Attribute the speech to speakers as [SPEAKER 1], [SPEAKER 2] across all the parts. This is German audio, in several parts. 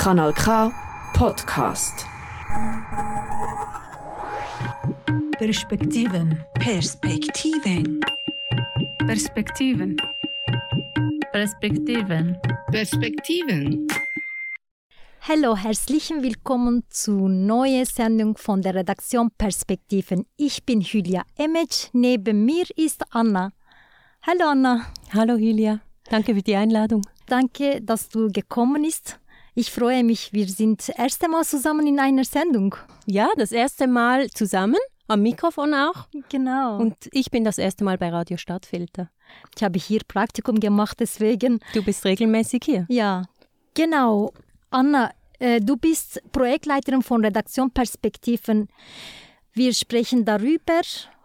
[SPEAKER 1] Kanal K Podcast.
[SPEAKER 2] Perspektiven.
[SPEAKER 3] Perspektiven.
[SPEAKER 4] Perspektiven. Perspektiven.
[SPEAKER 1] Perspektiven.
[SPEAKER 5] Hallo, herzlich willkommen zur neuen Sendung von der Redaktion Perspektiven. Ich bin Julia Emec, neben mir ist Anna. Hallo Anna.
[SPEAKER 6] Hallo Julia, danke für die Einladung.
[SPEAKER 5] Danke, dass du gekommen bist. Ich freue mich, wir sind das erste Mal zusammen in einer Sendung.
[SPEAKER 6] Ja, das erste Mal zusammen, am Mikrofon auch.
[SPEAKER 5] Genau.
[SPEAKER 6] Und ich bin das erste Mal bei Radio Stadtfilter.
[SPEAKER 5] ich habe hier Praktikum gemacht, deswegen.
[SPEAKER 6] Du bist regelmäßig hier.
[SPEAKER 5] Ja, genau. Anna, äh, du bist Projektleiterin von Redaktion Perspektiven. Wir sprechen darüber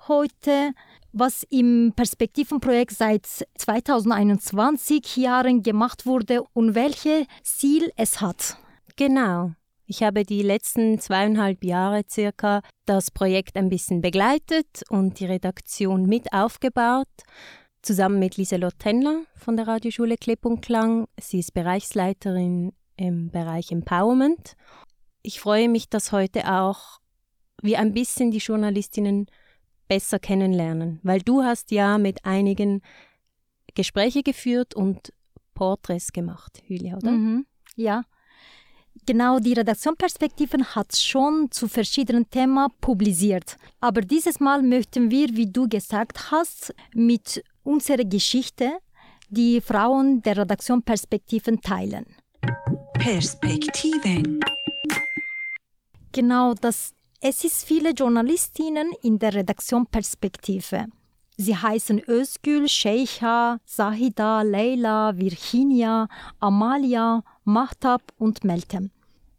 [SPEAKER 5] heute, was im Perspektivenprojekt seit 2021 Jahren gemacht wurde und welche Ziel es hat.
[SPEAKER 6] Genau. Ich habe die letzten zweieinhalb Jahre circa das Projekt ein bisschen begleitet und die Redaktion mit aufgebaut, zusammen mit Lieselot Tenner von der Radioschule Klipp und Klang. Sie ist Bereichsleiterin im Bereich Empowerment. Ich freue mich, dass heute auch wir ein bisschen die Journalistinnen besser kennenlernen, weil du hast ja mit einigen Gespräche geführt und Porträts gemacht, Julia, oder?
[SPEAKER 5] Mhm. Ja. Genau, die Redaktion Perspektiven hat schon zu verschiedenen Themen publiziert. Aber dieses Mal möchten wir, wie du gesagt hast, mit unserer Geschichte die Frauen der Redaktion Perspektiven teilen.
[SPEAKER 3] Perspektiven.
[SPEAKER 5] Genau, das, es ist viele Journalistinnen in der Redaktion Perspektive. Sie heißen Özgül, Sheikha, Zahida, Leila, Virginia, Amalia, Mahtab und Meltem.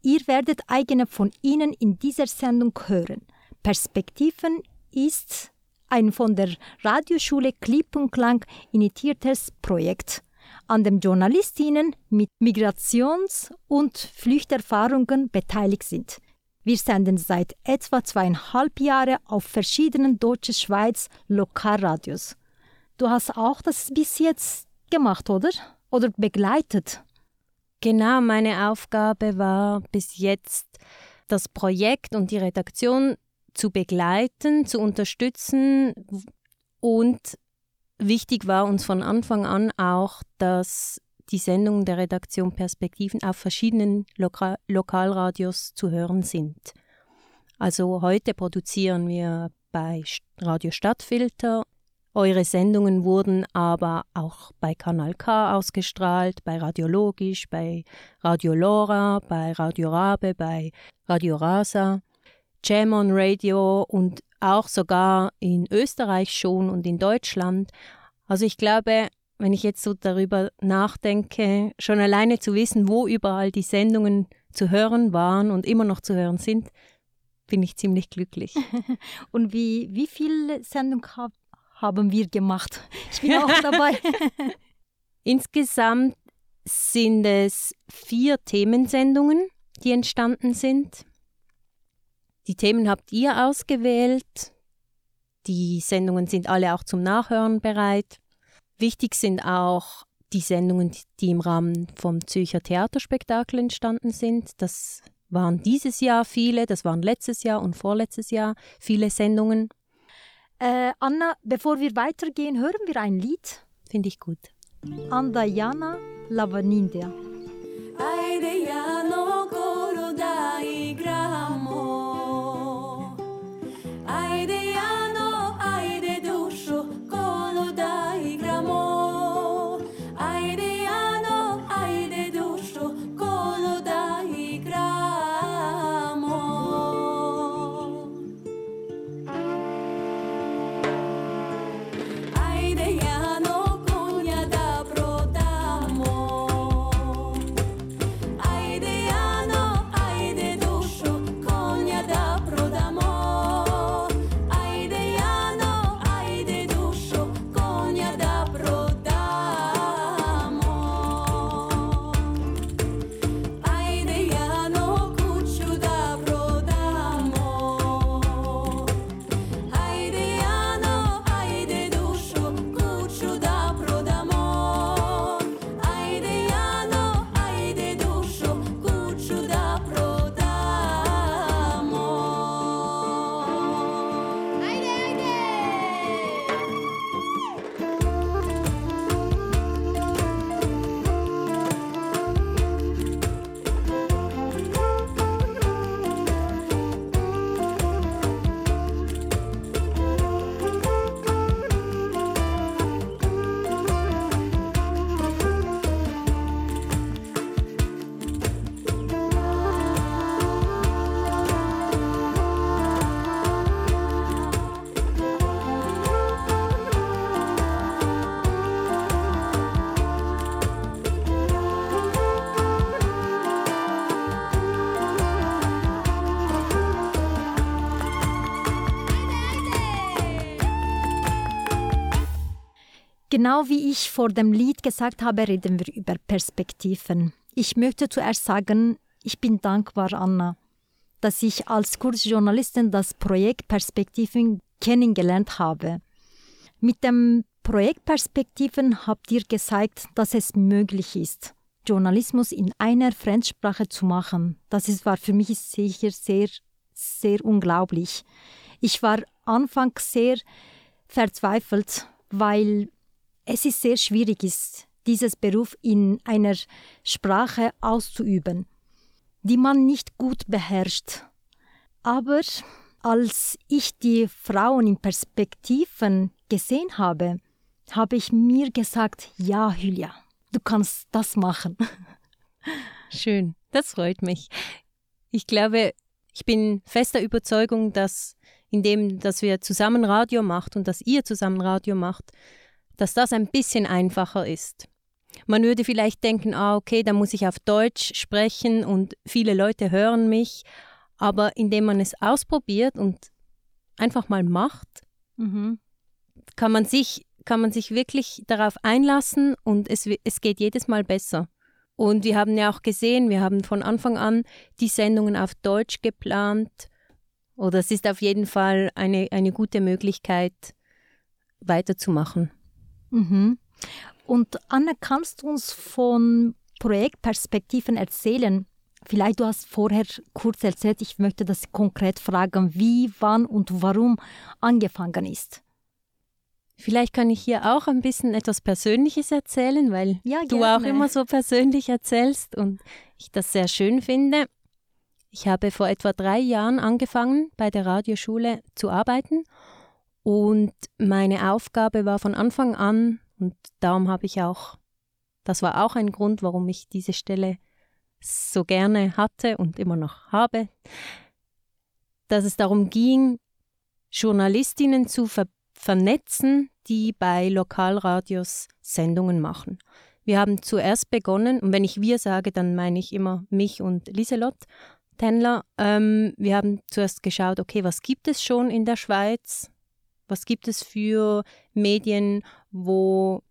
[SPEAKER 5] Ihr werdet eigene von ihnen in dieser Sendung hören. Perspektiven ist ein von der Radioschule Klipp und Klang initiiertes Projekt, an dem Journalistinnen mit Migrations- und Flüchterfahrungen beteiligt sind. Wir senden seit etwa zweieinhalb Jahren auf verschiedenen deutschen Schweiz Lokalradios. Du hast auch das bis jetzt gemacht, oder? Oder begleitet?
[SPEAKER 6] Genau, meine Aufgabe war bis jetzt, das Projekt und die Redaktion zu begleiten, zu unterstützen und wichtig war uns von Anfang an auch, dass die Sendungen der Redaktion Perspektiven auf verschiedenen Loka Lokalradios zu hören sind. Also heute produzieren wir bei Radio Stadtfilter. Eure Sendungen wurden aber auch bei Kanal K ausgestrahlt, bei Radiologisch, bei Radio Lora, bei Radio Rabe, bei Radio Rasa, Jam Radio und auch sogar in Österreich schon und in Deutschland. Also ich glaube, wenn ich jetzt so darüber nachdenke, schon alleine zu wissen, wo überall die Sendungen zu hören waren und immer noch zu hören sind, bin ich ziemlich glücklich.
[SPEAKER 5] und wie, wie viele Sendungen hab, haben wir gemacht? Ich bin auch dabei.
[SPEAKER 6] Insgesamt sind es vier Themensendungen, die entstanden sind. Die Themen habt ihr ausgewählt. Die Sendungen sind alle auch zum Nachhören bereit. Wichtig sind auch die Sendungen, die im Rahmen vom Zürcher Theaterspektakel entstanden sind. Das waren dieses Jahr viele, das waren letztes Jahr und vorletztes Jahr viele Sendungen.
[SPEAKER 5] Äh, Anna, bevor wir weitergehen, hören wir ein Lied.
[SPEAKER 6] Finde ich gut.
[SPEAKER 5] Andayana Lavanindia. Genau wie ich vor dem Lied gesagt habe, reden wir über Perspektiven. Ich möchte zuerst sagen, ich bin dankbar, Anna, dass ich als Kursjournalistin das Projekt Perspektiven kennengelernt habe. Mit dem Projekt Perspektiven habt ihr gezeigt, dass es möglich ist, Journalismus in einer Fremdsprache zu machen. Das war für mich sicher sehr, sehr unglaublich. Ich war anfangs sehr verzweifelt, weil es ist sehr schwierig ist, dieses Beruf in einer Sprache auszuüben, die man nicht gut beherrscht. Aber als ich die Frauen in Perspektiven gesehen habe, habe ich mir gesagt, ja, Julia, du kannst das machen.
[SPEAKER 6] Schön, das freut mich. Ich glaube, ich bin fester Überzeugung, dass indem dass wir zusammen Radio macht und dass ihr zusammen Radio macht, dass das ein bisschen einfacher ist. Man würde vielleicht denken, ah, okay, da muss ich auf Deutsch sprechen und viele Leute hören mich, aber indem man es ausprobiert und einfach mal macht, mhm. kann, man sich, kann man sich wirklich darauf einlassen und es, es geht jedes Mal besser. Und wir haben ja auch gesehen, wir haben von Anfang an die Sendungen auf Deutsch geplant. Oder es ist auf jeden Fall eine, eine gute Möglichkeit, weiterzumachen.
[SPEAKER 5] Mhm. Und Anna, kannst du uns von Projektperspektiven erzählen? Vielleicht du hast vorher kurz erzählt, ich möchte das konkret fragen, wie, wann und warum angefangen ist.
[SPEAKER 6] Vielleicht kann ich hier auch ein bisschen etwas Persönliches erzählen, weil ja, du auch immer so persönlich erzählst und ich das sehr schön finde. Ich habe vor etwa drei Jahren angefangen, bei der Radioschule zu arbeiten und meine Aufgabe war von Anfang an, und darum habe ich auch, das war auch ein Grund, warum ich diese Stelle so gerne hatte und immer noch habe, dass es darum ging, Journalistinnen zu ver vernetzen, die bei Lokalradios Sendungen machen. Wir haben zuerst begonnen, und wenn ich wir sage, dann meine ich immer mich und Lieselot Tenler. Ähm, wir haben zuerst geschaut, okay, was gibt es schon in der Schweiz? Was gibt es für Medien, wo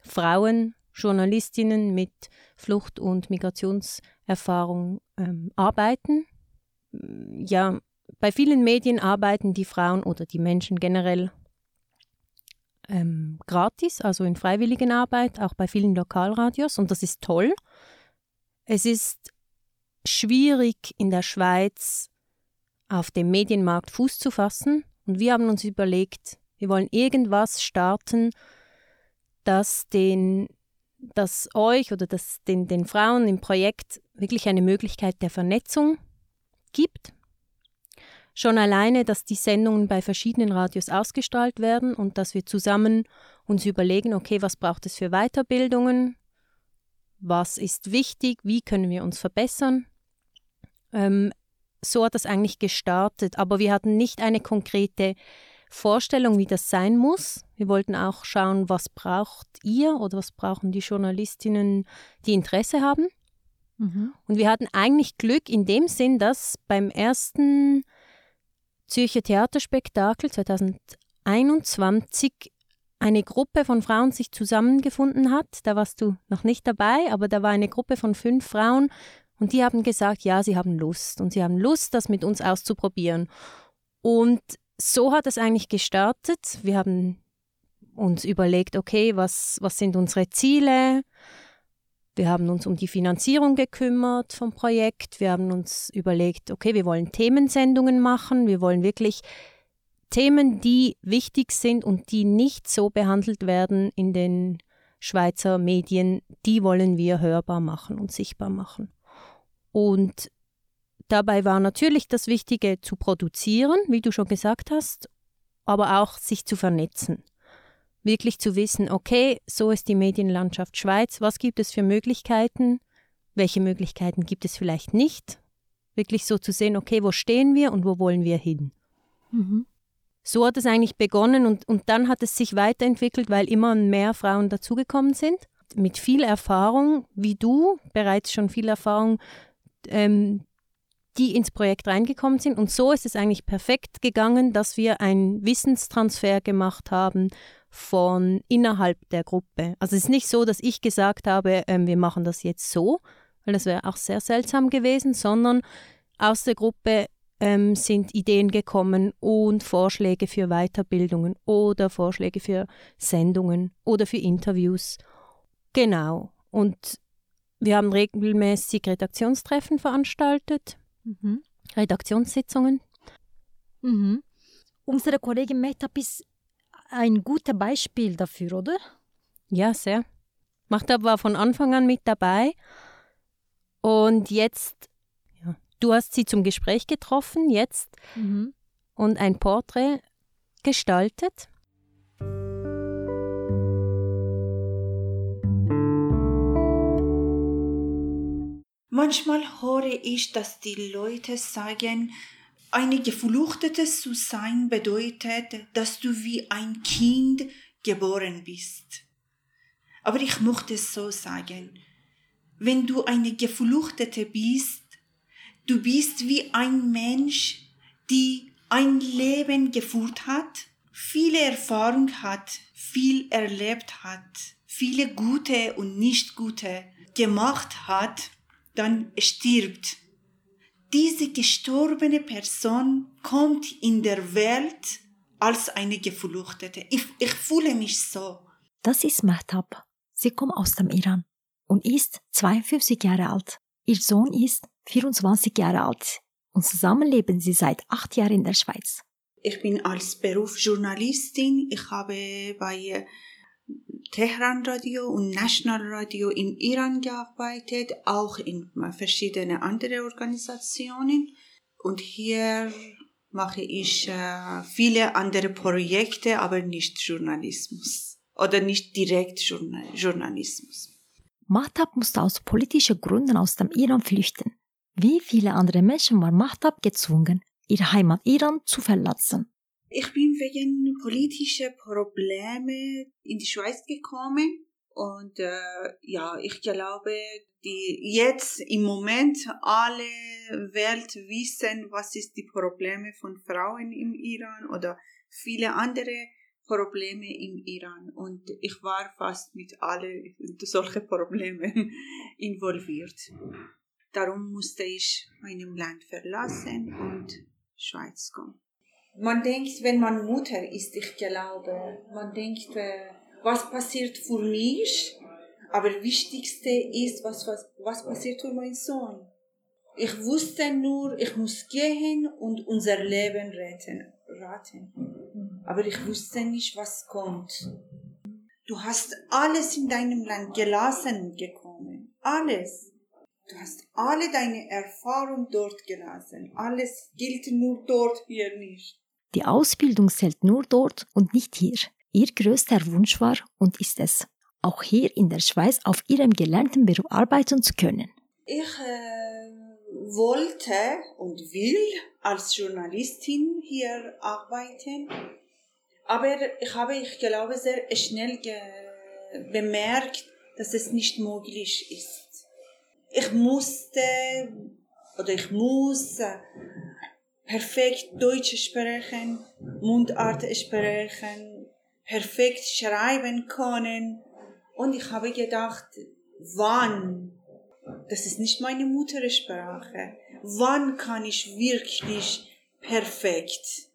[SPEAKER 6] Frauen, Journalistinnen mit Flucht- und Migrationserfahrung ähm, arbeiten? Ja, bei vielen Medien arbeiten die Frauen oder die Menschen generell ähm, gratis, also in freiwilligen Arbeit, auch bei vielen Lokalradios und das ist toll. Es ist schwierig in der Schweiz auf dem Medienmarkt Fuß zu fassen. Und wir haben uns überlegt, wir wollen irgendwas starten, das den das euch oder das den, den Frauen im Projekt wirklich eine Möglichkeit der Vernetzung gibt. Schon alleine, dass die Sendungen bei verschiedenen Radios ausgestrahlt werden und dass wir zusammen uns überlegen, okay, was braucht es für Weiterbildungen, was ist wichtig, wie können wir uns verbessern. Ähm, so hat das eigentlich gestartet, aber wir hatten nicht eine konkrete Vorstellung, wie das sein muss. Wir wollten auch schauen, was braucht ihr oder was brauchen die Journalistinnen, die Interesse haben. Mhm. Und wir hatten eigentlich Glück in dem Sinn, dass beim ersten Zürcher Theaterspektakel 2021 eine Gruppe von Frauen sich zusammengefunden hat. Da warst du noch nicht dabei, aber da war eine Gruppe von fünf Frauen und die haben gesagt, ja, sie haben Lust und sie haben Lust, das mit uns auszuprobieren. Und so hat es eigentlich gestartet. Wir haben uns überlegt, okay, was, was sind unsere Ziele? Wir haben uns um die Finanzierung gekümmert vom Projekt. Wir haben uns überlegt, okay, wir wollen Themensendungen machen. Wir wollen wirklich Themen, die wichtig sind und die nicht so behandelt werden in den Schweizer Medien, die wollen wir hörbar machen und sichtbar machen. Und dabei war natürlich das Wichtige zu produzieren, wie du schon gesagt hast, aber auch sich zu vernetzen. Wirklich zu wissen, okay, so ist die Medienlandschaft Schweiz, was gibt es für Möglichkeiten, welche Möglichkeiten gibt es vielleicht nicht. Wirklich so zu sehen, okay, wo stehen wir und wo wollen wir hin. Mhm. So hat es eigentlich begonnen und, und dann hat es sich weiterentwickelt, weil immer mehr Frauen dazugekommen sind. Mit viel Erfahrung, wie du, bereits schon viel Erfahrung ähm, die ins Projekt reingekommen sind. Und so ist es eigentlich perfekt gegangen, dass wir einen Wissenstransfer gemacht haben von innerhalb der Gruppe. Also es ist nicht so, dass ich gesagt habe, ähm, wir machen das jetzt so, weil das wäre auch sehr seltsam gewesen, sondern aus der Gruppe ähm, sind Ideen gekommen und Vorschläge für Weiterbildungen oder Vorschläge für Sendungen oder für Interviews. Genau. Und wir haben regelmäßig Redaktionstreffen veranstaltet,
[SPEAKER 5] Mhm.
[SPEAKER 6] Redaktionssitzungen.
[SPEAKER 5] Mhm. Unsere Kollegin Mehtap ist ein gutes Beispiel dafür, oder?
[SPEAKER 6] Ja, sehr. Machtab war von Anfang an mit dabei. Und jetzt, ja, du hast sie zum Gespräch getroffen, jetzt,
[SPEAKER 5] Mhm.
[SPEAKER 6] und ein Porträt gestaltet.
[SPEAKER 3] Manchmal höre ich, dass die Leute sagen, eine Gefluchtete zu sein bedeutet, dass du wie ein Kind geboren bist. Aber ich möchte es so sagen. Wenn du eine Gefluchtete bist, du bist wie ein Mensch, die ein Leben geführt hat, viele Erfahrung hat, viel erlebt hat, viele gute und nicht gute gemacht hat, dann stirbt. Diese gestorbene Person kommt in der Welt als eine Gefluchtete. Ich, ich fühle mich so.
[SPEAKER 5] Das ist Mehtap. Sie kommt aus dem Iran und ist 52 Jahre alt. Ihr Sohn ist 24 Jahre alt und zusammen leben sie seit acht Jahren in der Schweiz.
[SPEAKER 3] Ich bin als Beruf Journalistin. Ich habe bei Tehran Radio und National Radio im Iran gearbeitet, auch in verschiedene andere Organisationen. Und hier mache ich äh, viele andere Projekte, aber nicht Journalismus oder nicht direkt Journal Journalismus.
[SPEAKER 5] Mahtab musste aus politischen Gründen aus dem Iran flüchten. Wie viele andere Menschen war Mahtab gezwungen, ihre Heimat Iran zu verlassen.
[SPEAKER 3] Ich bin wegen politischer Probleme in die Schweiz gekommen und äh, ja, ich glaube, die jetzt im Moment alle Welt wissen, was ist die Probleme von Frauen im Iran oder viele andere Probleme im Iran und ich war fast mit alle solche Probleme involviert. Darum musste ich meinem Land verlassen und Schweiz kommen man denkt, wenn man Mutter ist, ich glaube, man denkt, was passiert für mich, aber wichtigste ist, was, was, was passiert für meinen Sohn. Ich wusste nur, ich muss gehen und unser Leben retten, raten. Aber ich wusste nicht, was kommt. Du hast alles in deinem Land gelassen gekommen. Alles. Du hast alle deine Erfahrung dort gelassen. Alles gilt nur dort, hier nicht.
[SPEAKER 5] Die Ausbildung zählt nur dort und nicht hier. Ihr größter Wunsch war und ist es, auch hier in der Schweiz auf ihrem gelernten Beruf arbeiten zu können.
[SPEAKER 3] Ich äh, wollte und will als Journalistin hier arbeiten, aber ich habe, ich glaube, sehr schnell bemerkt, dass es nicht möglich ist. Ich musste oder ich muss perfekt Deutsch sprechen, Mundart sprechen, perfekt schreiben können. Und ich habe gedacht, wann? Das ist nicht meine Muttersprache. Wann kann ich wirklich perfekt?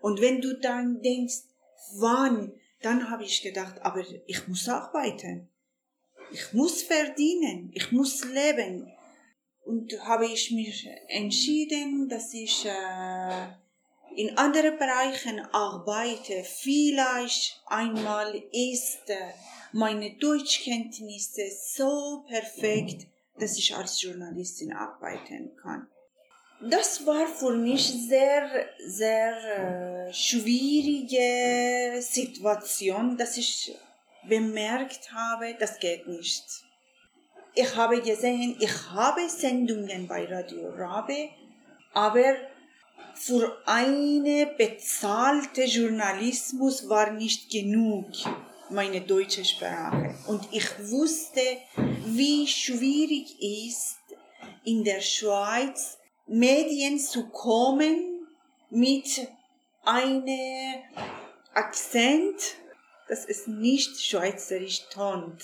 [SPEAKER 3] Und wenn du dann denkst, wann? Dann habe ich gedacht, aber ich muss arbeiten. Ich muss verdienen. Ich muss leben und habe ich mich entschieden, dass ich äh, in anderen Bereichen arbeite. Vielleicht einmal ist äh, meine Deutschkenntnisse so perfekt, dass ich als Journalistin arbeiten kann. Das war für mich sehr, sehr äh, schwierige Situation, dass ich bemerkt habe, das geht nicht ich habe gesehen, ich habe Sendungen bei Radio Rabe, aber für eine bezahlte Journalismus war nicht genug meine deutsche Sprache. Und ich wusste, wie schwierig ist in der Schweiz Medien zu kommen mit einem Akzent, dass es nicht schweizerisch tont.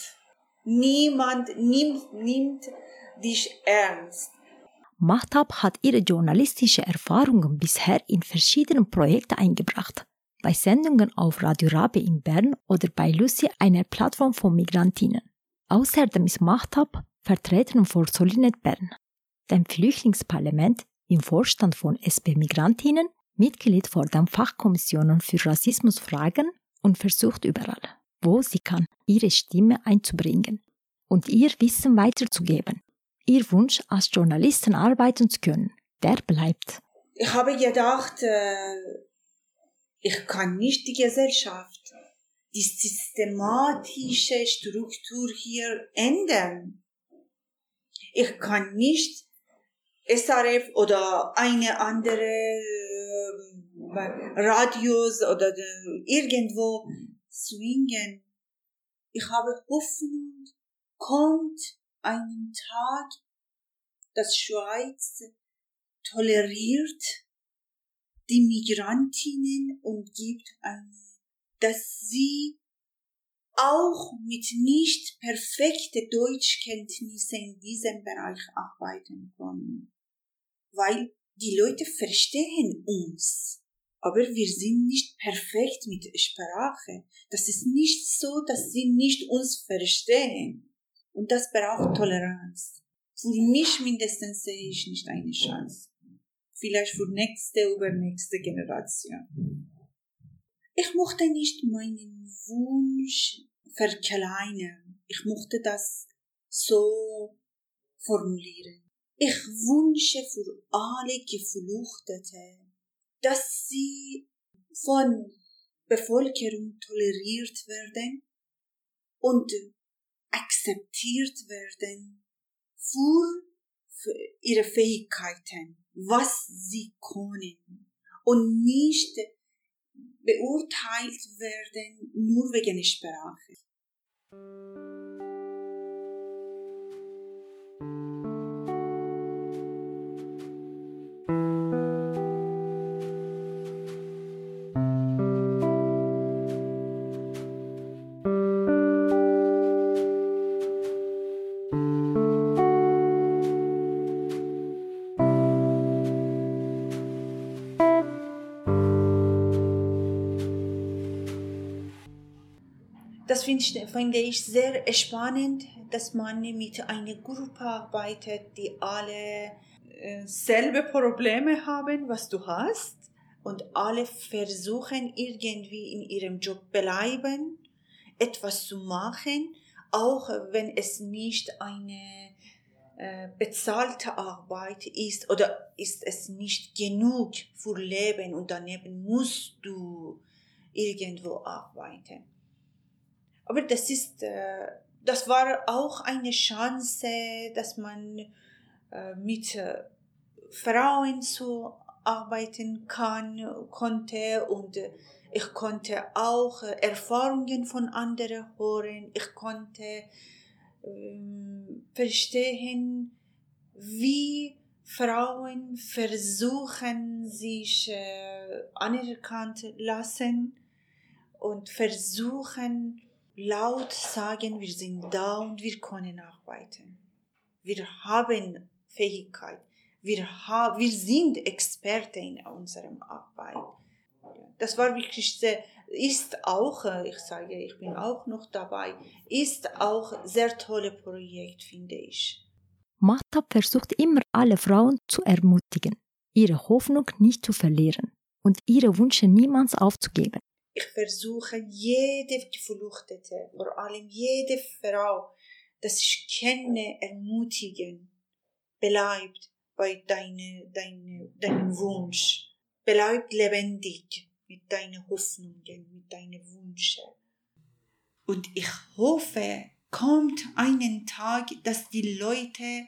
[SPEAKER 3] Niemand nimmt, nimmt dich ernst.
[SPEAKER 5] Mahtab hat ihre journalistische Erfahrungen bisher in verschiedenen Projekten eingebracht. Bei Sendungen auf Radio Rabe in Bern oder bei Lucy, einer Plattform von Migrantinnen. Außerdem ist Mahtab Vertreterin von Solinet Bern, dem Flüchtlingsparlament im Vorstand von SP Migrantinnen, Mitglied vor den Fachkommissionen für Rassismusfragen und versucht überall, wo sie kann, ihre Stimme einzubringen und ihr Wissen weiterzugeben. Ihr Wunsch, als Journalistin arbeiten zu können, der bleibt.
[SPEAKER 3] Ich habe gedacht, äh, ich kann nicht die Gesellschaft, die systematische Struktur hier ändern. Ich kann nicht SRF oder eine andere äh, Radios oder irgendwo zwingen. Ich habe Hoffnung, kommt einen Tag, dass Schweiz toleriert die Migrantinnen und gibt eine, dass sie auch mit nicht perfekte Deutschkenntnisse in diesem Bereich arbeiten können. Weil die Leute verstehen uns, aber wir sind nicht perfekt mit Sprache. Das ist nicht so, dass sie nicht uns verstehen. Und das braucht Toleranz. Für mich mindestens sehe ich nicht eine Chance. Vielleicht für nächste, übernächste Generation. Ich mochte nicht meinen Wunsch verkleinern. Ich mochte das so formulieren. Ich wünsche für alle Geflüchtete, dass sie von Bevölkerung toleriert werden und akzeptiert werden für, für ihre Fähigkeiten, was sie können und nicht beurteilt werden nur wegen Sprache. Finde ich sehr spannend, dass man mit einer Gruppe arbeitet, die alle äh, selbe Probleme haben, was du hast, und alle versuchen irgendwie in ihrem Job bleiben, etwas zu machen, auch wenn es nicht eine äh, bezahlte Arbeit ist oder ist es nicht genug für Leben und daneben musst du irgendwo arbeiten. Aber das ist, äh, das war auch eine Chance, dass man äh, mit äh, Frauen zu arbeiten kann, konnte und ich konnte auch Erfahrungen von anderen hören. Ich konnte ähm, verstehen, wie Frauen versuchen, sich anerkannt lassen und versuchen, laut sagen, wir sind da und wir können arbeiten. Wir haben Fähigkeit. Wir, ha wir sind Experten in unserem Arbeit. Das war wirklich sehr, ist auch, äh, ich sage, ich bin auch noch dabei, ist auch sehr tolle Projekt, finde ich.
[SPEAKER 5] Mahtab versucht immer alle Frauen zu ermutigen, ihre Hoffnung nicht zu verlieren und ihre Wünsche niemals aufzugeben.
[SPEAKER 3] Ich versuche jede Geflüchtete, vor allem jede Frau, das ich kenne, ermutigen. Bleibt bei deine, deine, deinem Wunsch. Bleibt lebendig mit deinen Hoffnungen, mit deinen Wünschen. Und ich hoffe, kommt einen Tag, dass die Leute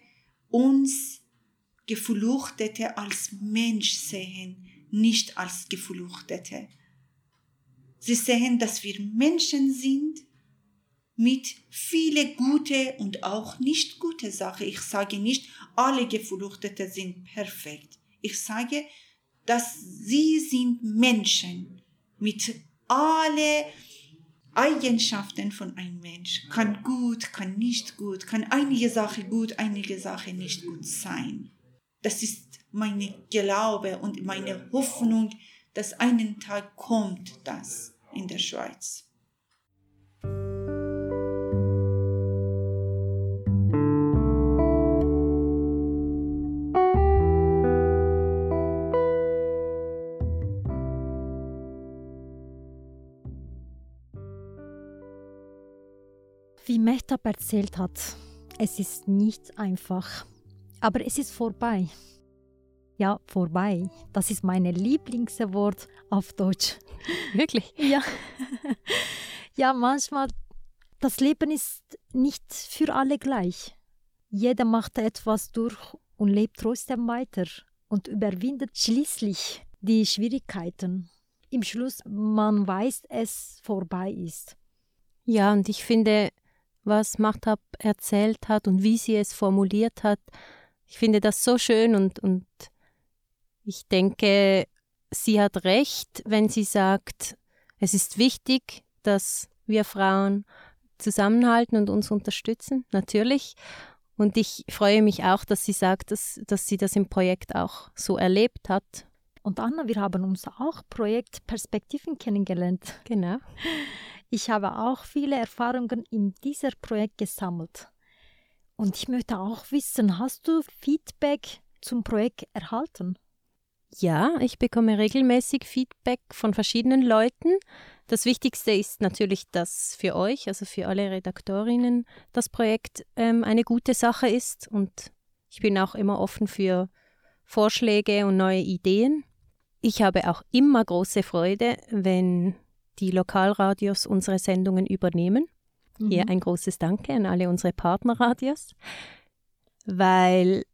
[SPEAKER 3] uns Geflüchtete als Mensch sehen, nicht als Geflüchtete. Sie sehen, dass wir Menschen sind mit viele gute und auch nicht gute Sachen. Ich sage nicht, alle Geflüchtete sind perfekt. Ich sage, dass sie sind Menschen mit alle Eigenschaften von einem Mensch. Kann gut, kann nicht gut, kann einige Sache gut, einige Sache nicht gut sein. Das ist meine Glaube und meine Hoffnung, dass einen Tag kommt das in der Schweiz.
[SPEAKER 5] Wie Mehtab erzählt hat, es ist nicht einfach, aber es ist vorbei. Ja, vorbei. Das ist mein Lieblingswort auf Deutsch.
[SPEAKER 6] Wirklich?
[SPEAKER 5] Ja. ja, manchmal, das Leben ist nicht für alle gleich. Jeder macht etwas durch und lebt trotzdem weiter und überwindet schließlich die Schwierigkeiten. Im Schluss, man weiß, es vorbei ist.
[SPEAKER 6] Ja, und ich finde, was Machtab erzählt hat und wie sie es formuliert hat. Ich finde das so schön und, und ich denke, sie hat recht, wenn sie sagt, es ist wichtig, dass wir Frauen zusammenhalten und uns unterstützen, natürlich. Und ich freue mich auch, dass sie sagt, dass, dass sie das im Projekt auch so erlebt hat.
[SPEAKER 5] Und Anna, wir haben uns auch Projekt Perspektiven kennengelernt.
[SPEAKER 6] Genau.
[SPEAKER 5] Ich habe auch viele Erfahrungen in diesem Projekt gesammelt. Und ich möchte auch wissen, hast du Feedback zum Projekt erhalten?
[SPEAKER 6] Ja, ich bekomme regelmäßig Feedback von verschiedenen Leuten. Das Wichtigste ist natürlich, dass für euch, also für alle Redaktorinnen, das Projekt ähm, eine gute Sache ist. Und ich bin auch immer offen für Vorschläge und neue Ideen. Ich habe auch immer große Freude, wenn die Lokalradios unsere Sendungen übernehmen. Mhm. Hier ein großes Danke an alle unsere Partnerradios, weil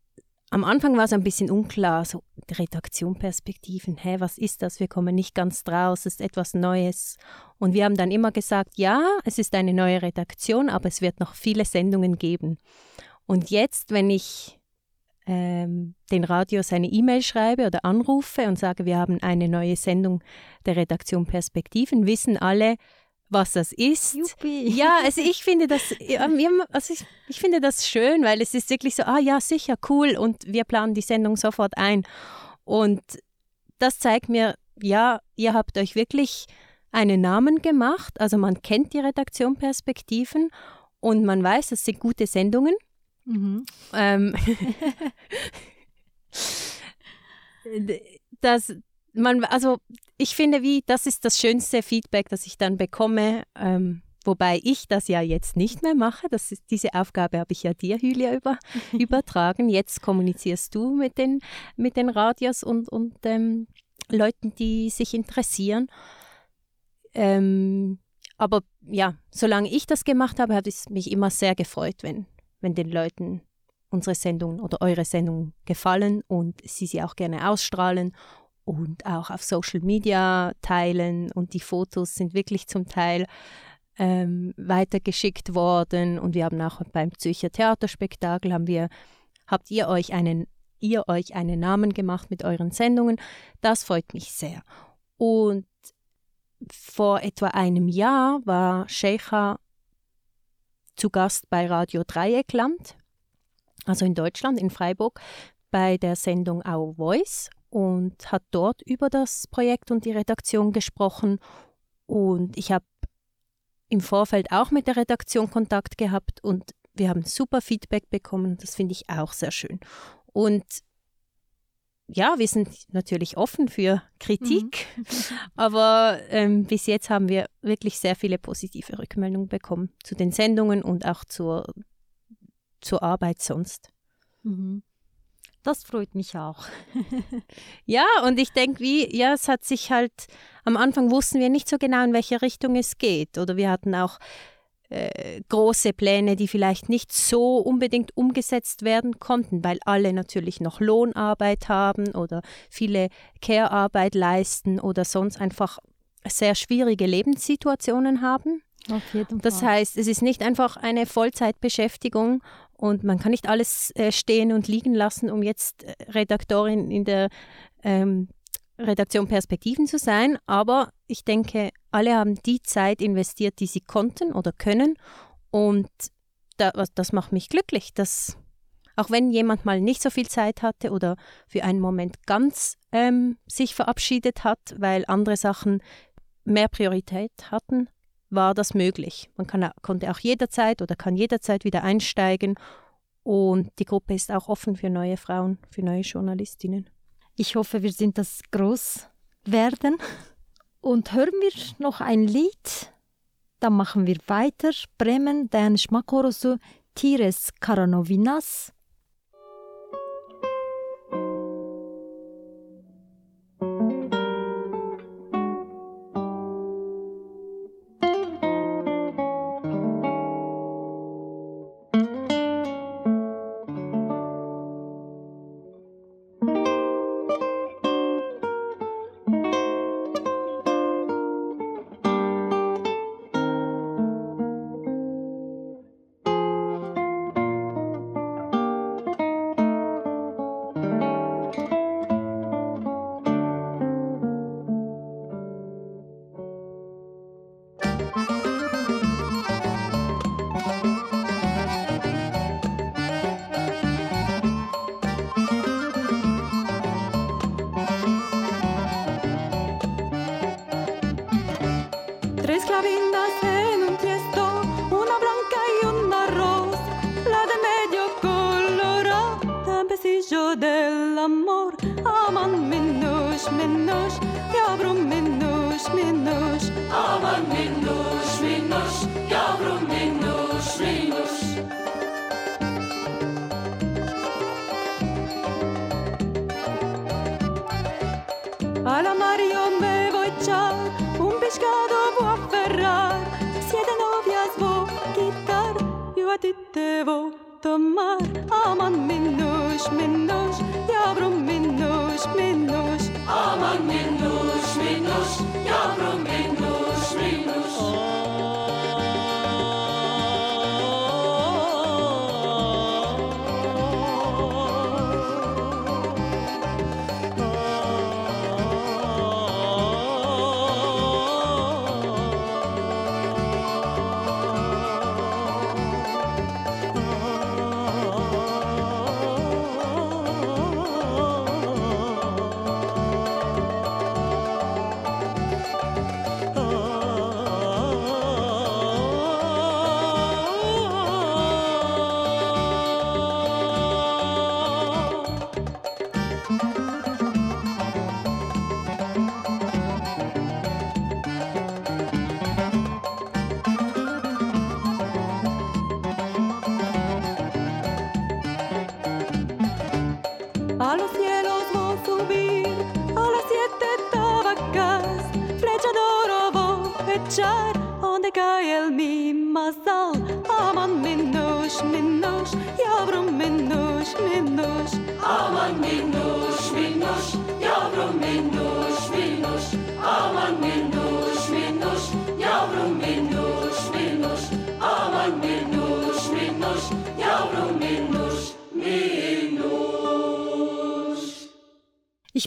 [SPEAKER 6] am Anfang war es ein bisschen unklar, so Redaktionperspektiven, hä, was ist das? Wir kommen nicht ganz draus, es ist etwas Neues. Und wir haben dann immer gesagt, ja, es ist eine neue Redaktion, aber es wird noch viele Sendungen geben. Und jetzt, wenn ich ähm, den Radios eine E-Mail schreibe oder anrufe und sage, wir haben eine neue Sendung der Redaktion Perspektiven, wissen alle, was das ist.
[SPEAKER 5] Juppie.
[SPEAKER 6] Ja, also ich finde das, also ich, ich, finde das schön, weil es ist wirklich so, ah ja, sicher, cool und wir planen die Sendung sofort ein. Und das zeigt mir, ja, ihr habt euch wirklich einen Namen gemacht, also man kennt die Redaktion Perspektiven und man weiß, es sind gute Sendungen. Mhm. Ähm, das, man, also ich finde, wie das ist das schönste Feedback, das ich dann bekomme. Ähm, wobei ich das ja jetzt nicht mehr mache. Das ist, diese Aufgabe habe ich ja dir, Julia, über, übertragen. Jetzt kommunizierst du mit den, mit den Radios und, und ähm, Leuten, die sich interessieren. Ähm, aber ja, solange ich das gemacht habe, hat es mich immer sehr gefreut, wenn, wenn den Leuten unsere Sendung oder eure Sendung gefallen und sie sie auch gerne ausstrahlen und auch auf Social Media teilen. Und die Fotos sind wirklich zum Teil ähm, weitergeschickt worden. Und wir haben auch beim Zürcher Theaterspektakel haben wir habt ihr euch einen ihr euch einen Namen gemacht mit euren Sendungen? Das freut mich sehr. Und vor etwa einem Jahr war Sheikha zu Gast bei Radio Dreieckland also in Deutschland, in Freiburg, bei der Sendung Our Voice und hat dort über das Projekt und die Redaktion gesprochen. Und ich habe im Vorfeld auch mit der Redaktion Kontakt gehabt und wir haben super Feedback bekommen. Das finde ich auch sehr schön. Und ja, wir sind natürlich offen für Kritik, mhm. aber ähm, bis jetzt haben wir wirklich sehr viele positive Rückmeldungen bekommen zu den Sendungen und auch zur, zur Arbeit sonst.
[SPEAKER 5] Mhm. Das freut mich auch.
[SPEAKER 6] ja, und ich denke, wie, ja, es hat sich halt, am Anfang wussten wir nicht so genau, in welche Richtung es geht. Oder wir hatten auch äh, große Pläne, die vielleicht nicht so unbedingt umgesetzt werden konnten, weil alle natürlich noch Lohnarbeit haben oder viele Care-Arbeit leisten oder sonst einfach sehr schwierige Lebenssituationen haben.
[SPEAKER 5] Auf jeden Fall.
[SPEAKER 6] Das heißt, es ist nicht einfach eine Vollzeitbeschäftigung und man kann nicht alles äh, stehen und liegen lassen, um jetzt äh, Redaktorin in der ähm, Redaktion Perspektiven zu sein, aber ich denke, alle haben die Zeit investiert, die sie konnten oder können. Und da, das macht mich glücklich, dass auch wenn jemand mal nicht so viel Zeit hatte oder für einen Moment ganz ähm, sich verabschiedet hat, weil andere Sachen mehr Priorität hatten, war das möglich. Man kann, konnte auch jederzeit oder kann jederzeit wieder einsteigen und die Gruppe ist auch offen für neue Frauen, für neue Journalistinnen.
[SPEAKER 7] Ich hoffe, wir sind das groß werden. Und hören wir noch ein Lied? Dann machen wir weiter. Bremen, Dan Schmakorosu, Tires Karanovinas.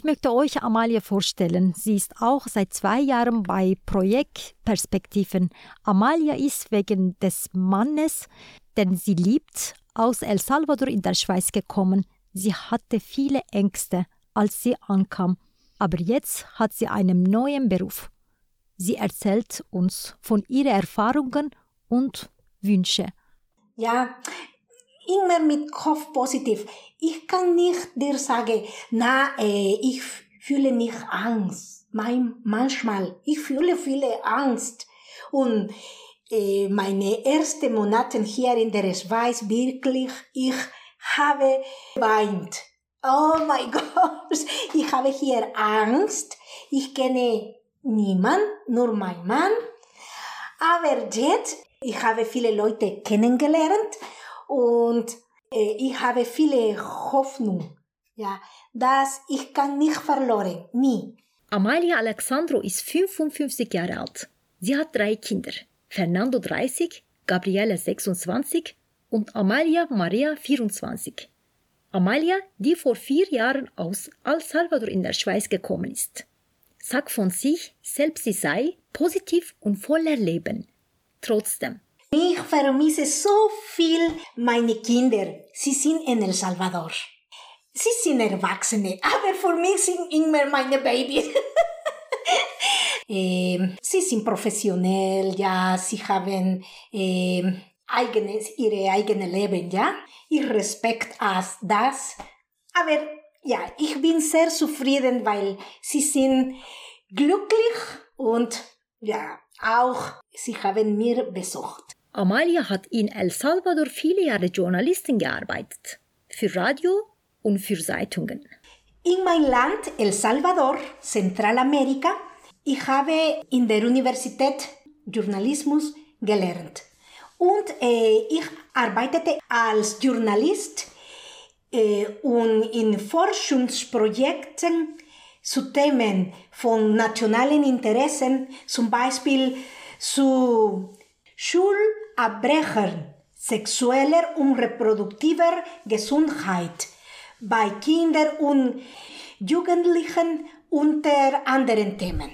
[SPEAKER 7] Möchte euch Amalia vorstellen. Sie ist auch seit zwei Jahren bei Projekt Perspektiven. Amalia ist wegen des Mannes, den sie liebt, aus El Salvador in der Schweiz gekommen. Sie hatte viele Ängste, als sie ankam, aber jetzt hat sie einen neuen Beruf. Sie erzählt uns von ihren Erfahrungen und Wünsche.
[SPEAKER 2] Ja, immer mit Kopf positiv. Ich kann nicht dir sagen, na, äh, ich fühle mich Angst. Mein, manchmal, ich fühle viele Angst. Und äh, meine ersten Monate hier in der Schweiz wirklich, ich habe weint. Oh mein Gott, ich habe hier Angst. Ich kenne niemand, nur mein Mann. Aber jetzt, ich habe viele Leute kennengelernt und äh, ich habe viele Hoffnung, ja, dass ich kann nicht verloren, nie.
[SPEAKER 7] Amalia Alexandro ist 55 Jahre alt. Sie hat drei Kinder. Fernando 30, Gabriele 26 und Amalia Maria 24.
[SPEAKER 8] Amalia, die vor vier Jahren aus El Salvador in der Schweiz gekommen ist, sagt von sich selbst, sie sei positiv und voller Leben. Trotzdem.
[SPEAKER 2] Ich vermisse so viel meine Kinder. Sie sind in El Salvador. Sie sind Erwachsene, aber für mich sind immer meine Babys. ähm, sie sind professionell, ja, sie haben ähm, eigenes, ihre eigene Leben, ja. Ich respektiere das. Aber ja, ich bin sehr zufrieden, weil sie sind glücklich und ja, auch sie haben mir besucht.
[SPEAKER 8] Amalia hat in El Salvador viele Jahre Journalistin gearbeitet. Für Radio und für Zeitungen.
[SPEAKER 2] In mein Land, El Salvador, Zentralamerika, ich habe in der Universität Journalismus gelernt. Und äh, ich arbeitete als Journalist äh, und in Forschungsprojekten zu Themen von nationalen Interessen, zum Beispiel zu Schulabbrechern, sexueller und reproduktiver Gesundheit bei Kindern und Jugendlichen unter anderen Themen.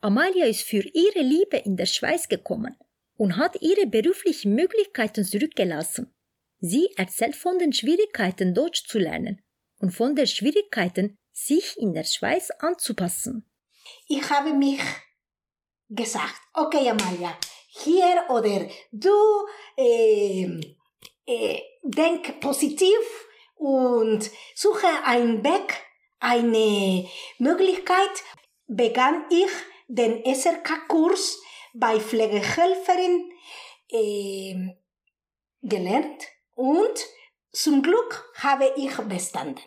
[SPEAKER 8] Amalia ist für ihre Liebe in der Schweiz gekommen und hat ihre beruflichen Möglichkeiten zurückgelassen. Sie erzählt von den Schwierigkeiten, Deutsch zu lernen und von den Schwierigkeiten, sich in der Schweiz anzupassen.
[SPEAKER 2] Ich habe mich gesagt, okay Amalia, hier oder du äh, äh, denk positiv und suche einen Weg, eine Möglichkeit, begann ich den SRK-Kurs bei Pflegehelferin äh, gelernt und zum Glück habe ich bestanden.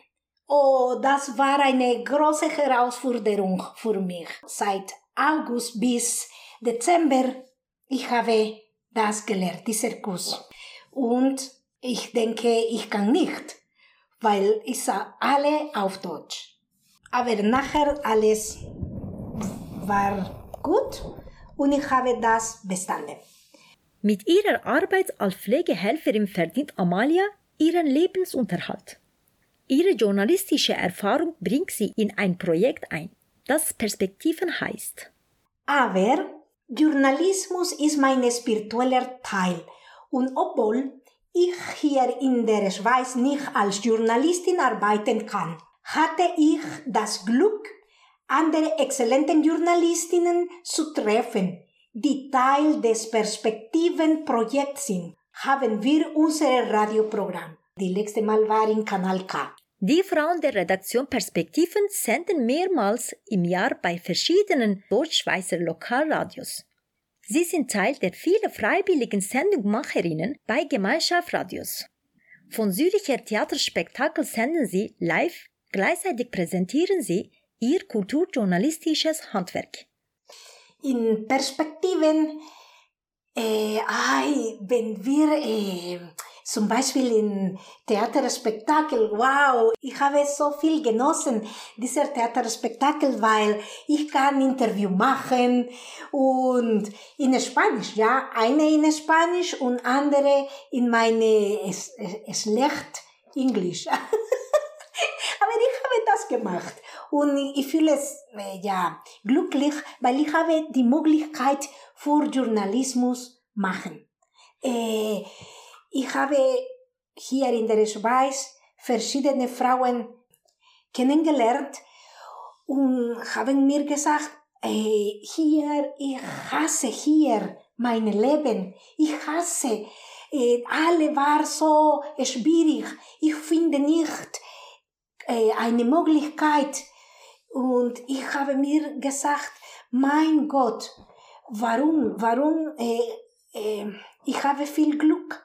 [SPEAKER 2] Oh, das war eine große Herausforderung für mich. Seit August bis Dezember ich habe das gelernt, dieser Kurs. Und ich denke, ich kann nicht, weil ich sah alle auf Deutsch. Aber nachher alles war gut und ich habe das bestanden.
[SPEAKER 8] Mit ihrer Arbeit als Pflegehelferin verdient Amalia ihren Lebensunterhalt. Ihre journalistische Erfahrung bringt sie in ein Projekt ein, das Perspektiven heißt.
[SPEAKER 2] Aber Journalismus ist mein spiritueller Teil und obwohl ich hier in der Schweiz nicht als Journalistin arbeiten kann, hatte ich das Glück, andere exzellenten Journalistinnen zu treffen, die Teil des Perspektiven-Projekts sind, haben wir unser Radioprogramm. Die letzte Mal war in Kanal K.
[SPEAKER 8] Die Frauen der Redaktion Perspektiven senden mehrmals im Jahr bei verschiedenen Deutschschweizer Lokalradios. Sie sind Teil der vielen freiwilligen Sendungmacherinnen bei Gemeinschaftsradios. Von Züricher Theaterspektakel senden sie live, gleichzeitig präsentieren sie ihr kulturjournalistisches Handwerk.
[SPEAKER 2] In Perspektiven, äh, ay, wenn wir äh, zum Beispiel in Theaterspektakel, wow, ich habe so viel genossen, dieser Theaterspektakel, weil ich kann Interview machen und in Spanisch, ja, eine in Spanisch und andere in meine schlecht Englisch. Aber ich habe das gemacht und ich fühle es äh, ja glücklich, weil ich habe die Möglichkeit für Journalismus machen. Äh, ich habe hier in der Schweiz verschiedene Frauen kennengelernt und haben mir gesagt, ey, hier, ich hasse hier mein Leben, ich hasse, äh, alle war so schwierig, ich finde nicht äh, eine Möglichkeit. Und ich habe mir gesagt, mein Gott, warum, warum, äh, äh, ich habe viel Glück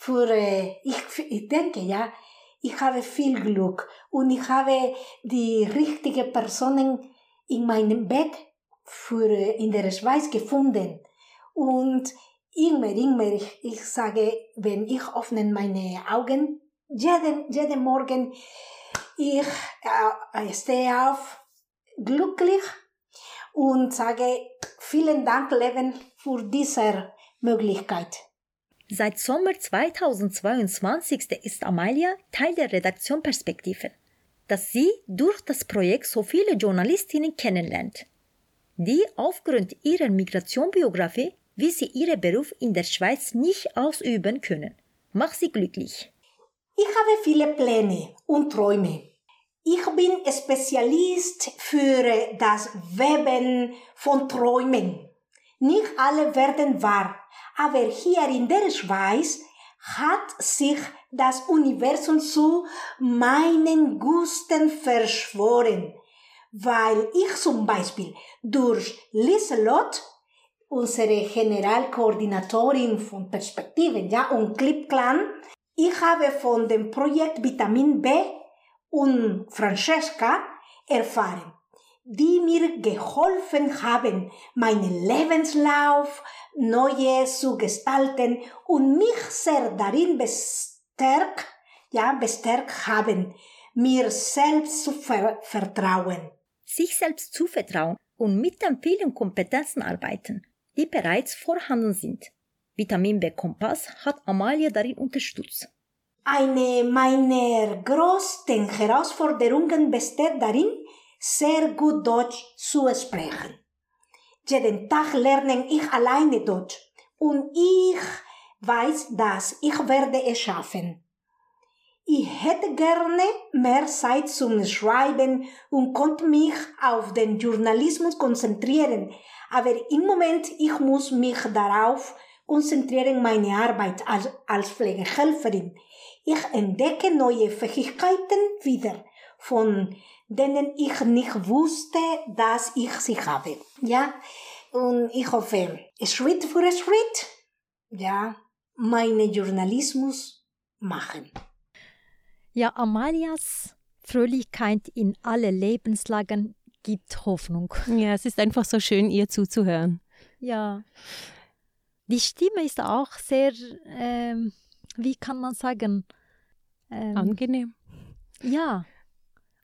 [SPEAKER 2] für, äh, ich, ich denke, ja, ich habe viel Glück und ich habe die richtigen Personen in meinem Weg für, äh, in der Schweiz gefunden. Und immer, immer, ich, ich sage, wenn ich öffne meine Augen, jeden, jeden Morgen, ich äh, stehe auf, glücklich und sage, vielen Dank, Leben, für diese Möglichkeit.
[SPEAKER 5] Seit Sommer 2022 ist Amalia Teil der Redaktion Perspektiven, dass sie durch das Projekt so viele Journalistinnen kennenlernt, die aufgrund ihrer Migrationbiografie, wie sie ihren Beruf in der Schweiz nicht ausüben können. Mach sie glücklich.
[SPEAKER 2] Ich habe viele Pläne und Träume. Ich bin Spezialist für das Weben von Träumen. Nicht alle werden wahr, aber hier in der Schweiz hat sich das Universum zu meinen Gusten verschworen, weil ich zum Beispiel durch Liselot, unsere Generalkoordinatorin von Perspektiven ja, und Clip Clan, ich habe von dem Projekt Vitamin B und Francesca erfahren die mir geholfen haben, meinen Lebenslauf neu zu gestalten und mich sehr darin bestärkt, ja, bestärkt haben, mir selbst zu ver vertrauen.
[SPEAKER 5] Sich selbst zuvertrauen und mit den vielen Kompetenzen arbeiten, die bereits vorhanden sind. Vitamin B Kompass hat Amalia darin unterstützt.
[SPEAKER 2] Eine meiner größten Herausforderungen besteht darin, sehr gut Deutsch zu sprechen. Jeden Tag lerne ich alleine Deutsch und ich weiß, dass ich werde es schaffen. Ich hätte gerne mehr Zeit zum Schreiben und konnte mich auf den Journalismus konzentrieren, aber im Moment ich muss mich darauf konzentrieren, meine Arbeit als, als Pflegehelferin. Ich entdecke neue Fähigkeiten wieder, von denen ich nicht wusste, dass ich sie habe. Ja, und ich hoffe, Schritt für Schritt, ja, meine Journalismus machen.
[SPEAKER 5] Ja, Amalias Fröhlichkeit in alle Lebenslagen gibt Hoffnung.
[SPEAKER 6] Ja, es ist einfach so schön, ihr zuzuhören.
[SPEAKER 5] Ja. Die Stimme ist auch sehr, ähm, wie kann man sagen?
[SPEAKER 6] Ähm, Angenehm.
[SPEAKER 5] Ja,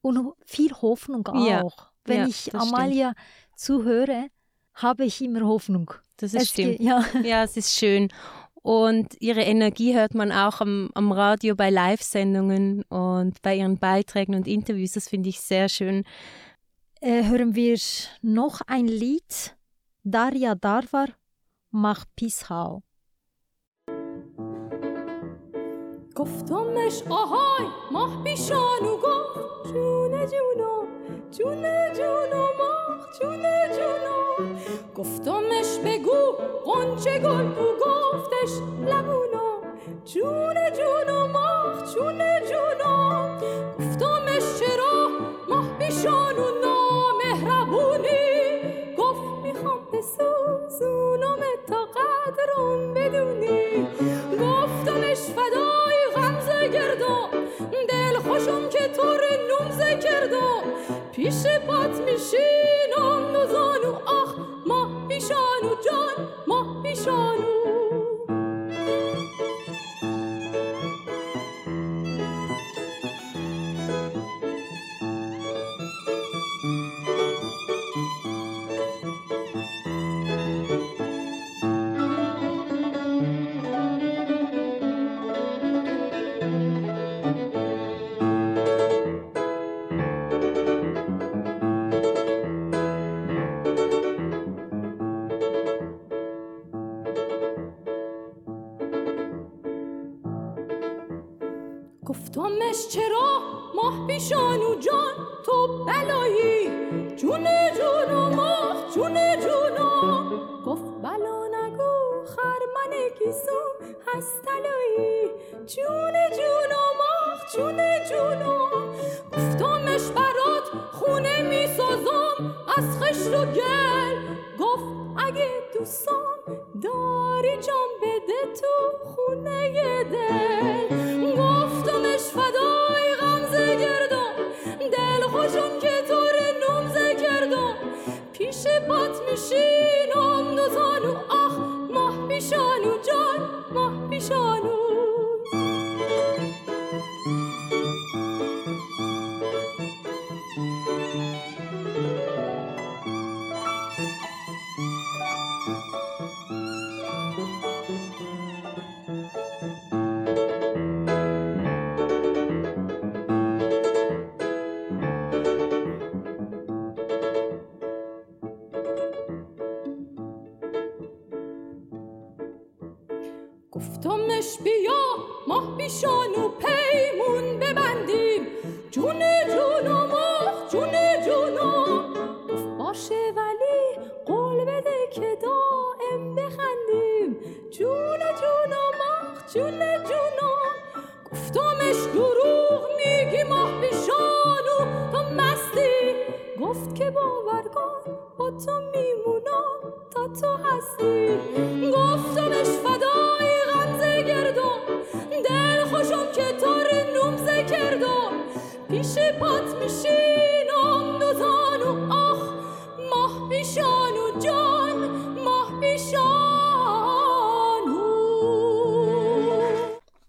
[SPEAKER 5] und viel Hoffnung auch.
[SPEAKER 6] Ja,
[SPEAKER 5] Wenn
[SPEAKER 6] ja,
[SPEAKER 5] ich Amalia zuhöre, habe ich immer Hoffnung.
[SPEAKER 6] Das ist
[SPEAKER 5] Es
[SPEAKER 6] stimmt.
[SPEAKER 5] Ja.
[SPEAKER 6] Ja, es ist schön. Und ihre Energie hört man auch am, am Radio bei Live-Sendungen und bei ihren Beiträgen und Interviews. Das finde ich sehr schön.
[SPEAKER 5] Äh, hören wir noch ein Lied. Daria Darwar, Mach Pishau.
[SPEAKER 7] گفتمش آهای ماه بیشانو گفت جونه جونو جونه جونو ماه جونه جونو گفتمش بگو قنچه گل کو گفتش لبونو جونه جونو ماه جونه جونو گفتمش چرا ماه بیشانو نامهربونی؟ گفت می‌خوام بسوزونم تا قدرم بدونی. دل خوشم که تو رو نمزه کردم پیش پات میشینم نوزانو آخ ما پیشانو جان ما پیشانو گفتمش چرا ماه پیشانو جان تو بلایی؟ جون جون و ماه جون جونو گفت بلا نگو خرمن کیسو هست طلایی. جون جون و ماه جون جونو گفتمش برات خونه می‌سازم از خشت و گل. گفت اگه دوستان داری جان بده تو خونه دل. پیش بات میشینم دو زانو آخ ماه پیشانو جان ماه پیشانو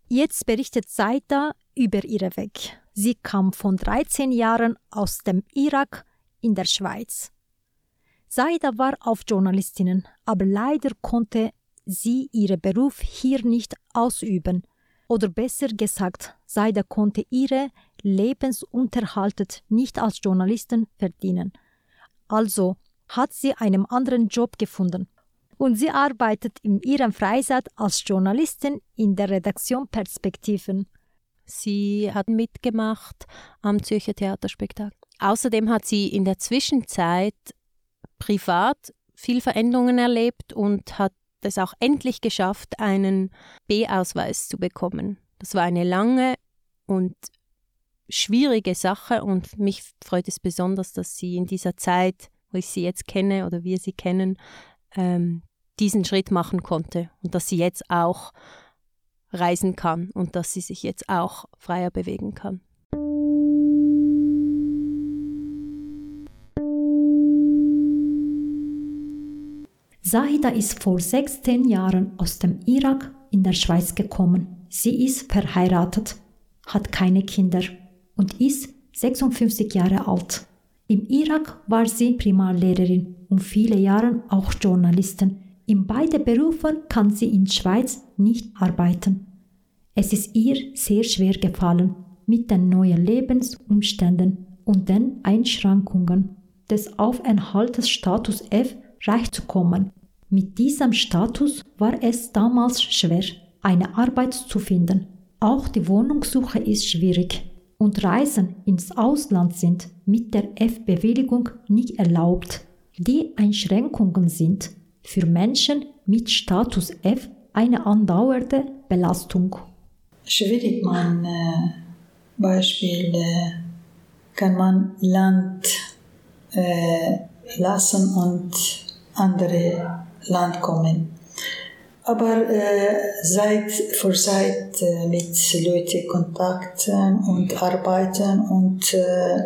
[SPEAKER 5] Jetzt berichtet Saida über ihre Weg. Sie kam von 13 Jahren aus dem Irak in der Schweiz. Saida war auf Journalistinnen, aber leider konnte sie ihren Beruf hier nicht ausüben. Oder besser gesagt, Saida konnte ihre Lebensunterhalt nicht als Journalistin verdienen. Also hat sie einen anderen Job gefunden. Und sie arbeitet in ihrem Freizeit als Journalistin in der Redaktion Perspektiven.
[SPEAKER 6] Sie hat mitgemacht am Zürcher Theaterspektakel. Außerdem hat sie in der Zwischenzeit privat viel Veränderungen erlebt und hat es auch endlich geschafft, einen B-Ausweis zu bekommen. Das war eine lange und schwierige Sache und mich freut es besonders, dass sie in dieser Zeit, wo ich sie jetzt kenne oder wir sie kennen, ähm, diesen Schritt machen konnte und dass sie jetzt auch reisen kann und dass sie sich jetzt auch freier bewegen kann.
[SPEAKER 5] Zahida ist vor 16 Jahren aus dem Irak in der Schweiz gekommen. Sie ist verheiratet, hat keine Kinder und ist 56 Jahre alt. Im Irak war sie Primarlehrerin und viele Jahre auch Journalistin. In beiden Berufen kann sie in der Schweiz nicht arbeiten. Es ist ihr sehr schwer gefallen, mit den neuen Lebensumständen und den Einschränkungen des Aufenthaltsstatus F reich zu kommen. Mit diesem Status war es damals schwer, eine Arbeit zu finden. Auch die Wohnungssuche ist schwierig und Reisen ins Ausland sind mit der F-Bewilligung nicht erlaubt. Die Einschränkungen sind für Menschen mit Status F eine andauernde Belastung.
[SPEAKER 9] Schwierig, man äh, Beispiel äh, kann man Land äh, lassen und andere Land kommen. Aber äh, seit vor Zeit äh, mit Leuten Kontakten und arbeiten und äh,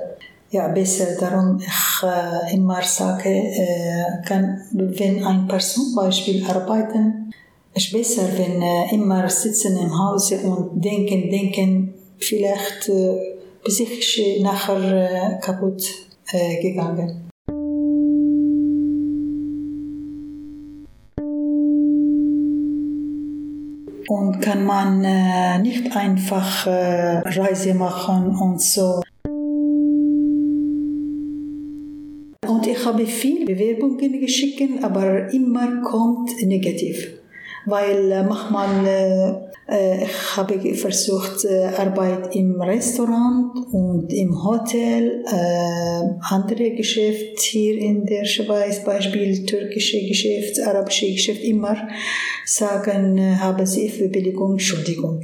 [SPEAKER 9] ja besser darum ich äh, immer sage äh, kann wenn ein Person Beispiel arbeiten ist besser wenn äh, immer sitzen im Hause und denken denken vielleicht äh, psychisch nachher äh, kaputt äh, gegangen. Und kann man äh, nicht einfach äh, Reise machen und so. Und ich habe viel Bewerbungen geschickt, aber immer kommt negativ, weil äh, manchmal äh, ich habe versucht Arbeit im Restaurant und im Hotel, äh, andere Geschäfte hier in der Schweiz, Beispiel türkische Geschäft, arabische Geschäft, immer sagen, haben sie Bewilligung, Entschuldigung.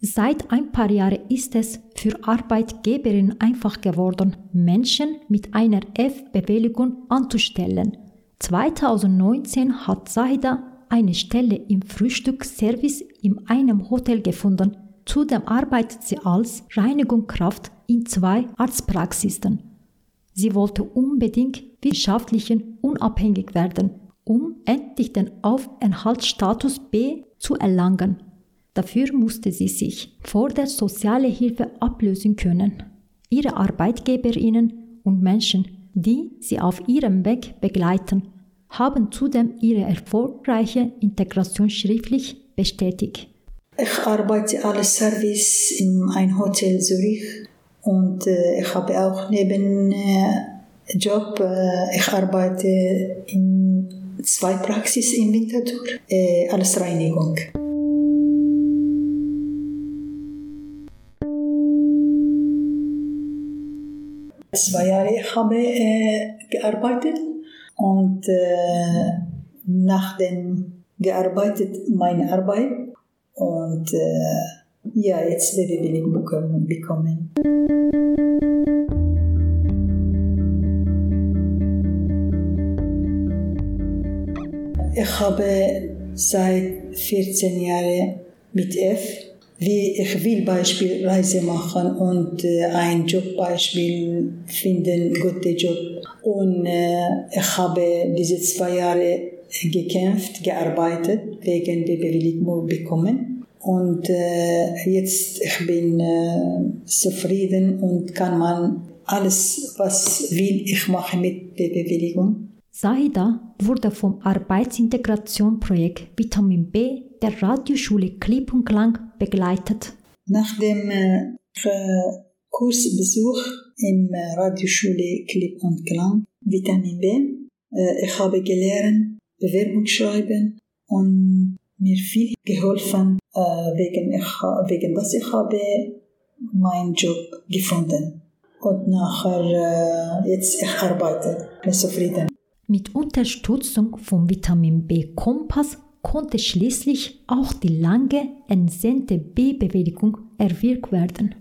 [SPEAKER 5] Seit ein paar Jahren ist es für Arbeitgeberinnen einfach geworden, Menschen mit einer F-Bewilligung anzustellen. 2019 hat Saida eine Stelle im Frühstücksservice in einem Hotel gefunden. Zudem arbeitet sie als Reinigungskraft in zwei Arztpraxisen. Sie wollte unbedingt wissenschaftlichen unabhängig werden, um endlich den Aufenthaltsstatus B zu erlangen. Dafür musste sie sich vor der Sozialhilfe ablösen können. Ihre Arbeitgeberinnen und Menschen, die sie auf ihrem Weg begleiten, haben zudem ihre erfolgreiche Integration schriftlich bestätigt.
[SPEAKER 9] Ich arbeite als Service in einem Hotel Zürich und äh, ich habe auch neben äh, Job, äh, ich arbeite in zwei Praxis in Winterthur als Reinigung. Zwei Jahre habe ich habe gearbeitet und äh, nach dem gearbeitet meine Arbeit und äh, ja, jetzt werde ich bekommen. bekommen. Ich habe seit 14 Jahren mit F, wie ich will Beispiel Reise machen und äh, ein Jobbeispiel finden, gute Job. Und äh, ich habe diese zwei Jahre gekämpft, gearbeitet, wegen der Bewilligung bekommen. Und äh, jetzt ich bin äh, zufrieden und kann man alles, was will ich mache mit der Bewilligung.
[SPEAKER 5] Saida wurde vom Arbeitsintegrationprojekt Vitamin B der Radioschule Klipp und Klang begleitet.
[SPEAKER 9] Nach dem äh, Kursbesuch in äh, Radioschule Klipp und Klang Vitamin B, äh, ich habe gelernt, Bewerbung schreiben und mir viel geholfen, äh, wegen, ich, wegen was ich habe meinen Job gefunden. Und nachher, äh, jetzt ich arbeite, bin zufrieden.
[SPEAKER 5] Mit Unterstützung vom Vitamin B Kompass konnte schließlich auch die lange entsehnte B-Bewilligung erwirkt werden.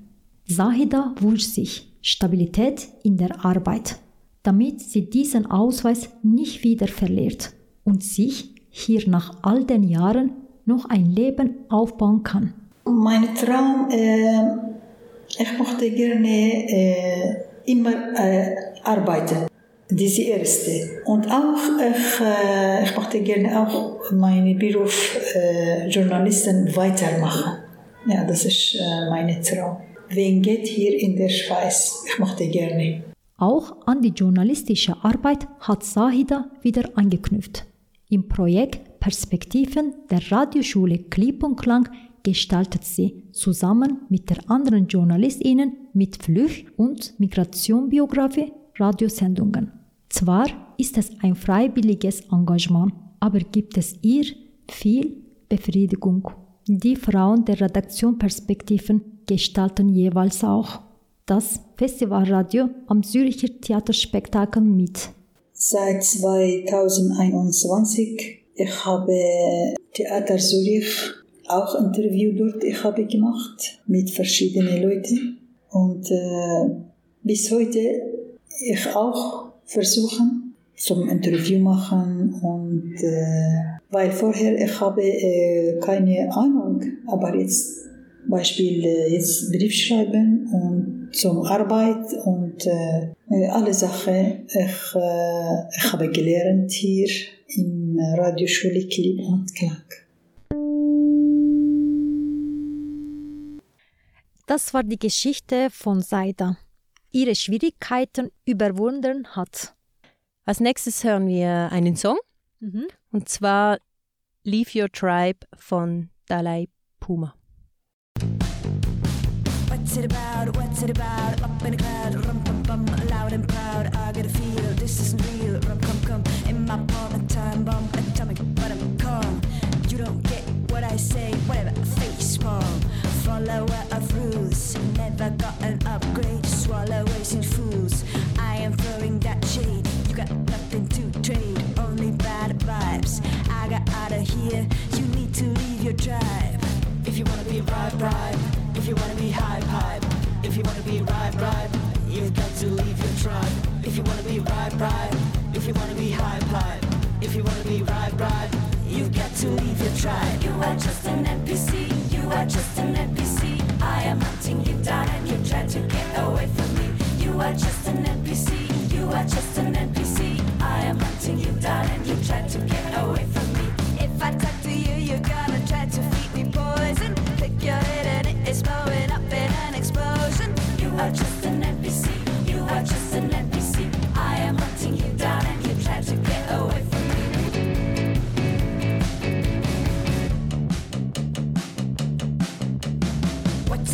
[SPEAKER 5] Sahida wünscht sich Stabilität in der Arbeit, damit sie diesen Ausweis nicht wieder verliert und sich hier nach all den Jahren noch ein Leben aufbauen kann.
[SPEAKER 9] Mein Traum, äh, ich möchte gerne äh, immer äh, arbeiten. Diese erste. Und auch, ich, äh, ich möchte gerne auch meinen Beruf äh, Journalisten weitermachen. Ja, das ist äh, mein Traum. Wen geht hier in der Schweiz? Ich möchte gerne.
[SPEAKER 5] Auch an die journalistische Arbeit hat Sahida wieder angeknüpft. Im Projekt Perspektiven der Radioschule Klipp und Klang gestaltet sie zusammen mit der anderen JournalistInnen mit Flücht- und Migrationbiografie Radiosendungen. Zwar ist es ein freiwilliges Engagement, aber gibt es ihr viel Befriedigung. Die Frauen der Redaktion Perspektiven gestalten jeweils auch das Festivalradio am Züricher Theaterspektakel mit.
[SPEAKER 9] Seit 2021 ich habe Theater Zürich auch Interview dort ich habe gemacht mit verschiedenen Leuten und äh, bis heute ich auch versuchen zum Interview machen und äh, weil vorher ich habe äh, keine Ahnung aber jetzt Beispiel äh, jetzt Brief schreiben und zum Arbeit und äh, alle Sachen ich, äh, ich habe gelernt hier im Radioschule Klipp und Klang.
[SPEAKER 5] Das war die Geschichte von Saida. Ihre Schwierigkeiten überwunden hat.
[SPEAKER 6] Als nächstes hören wir einen Song.
[SPEAKER 5] Mhm.
[SPEAKER 6] Und zwar Leave Your Tribe von Dalai Puma.
[SPEAKER 10] What's it about? What's it about? Up in a cloud, rum pum pum, loud and proud. I get a feel this isn't real. Rum come come in my palm, a time bomb, atomic, but I'm calm. You don't get what I say, whatever. Face palm, follower of here. You need to leave your tribe. If you wanna be right, right. If you wanna be high pipe, if you wanna be right, right, you've got to leave your tribe. If you wanna be right, right, if you wanna be high pipe, if you wanna be right, right, you've got to leave your tribe.
[SPEAKER 7] You are just an NPC, you are just an NPC. I am hunting you down and you try to get away from me. You are just an NPC, you are just an NPC. I am hunting you down and you try to get away from me.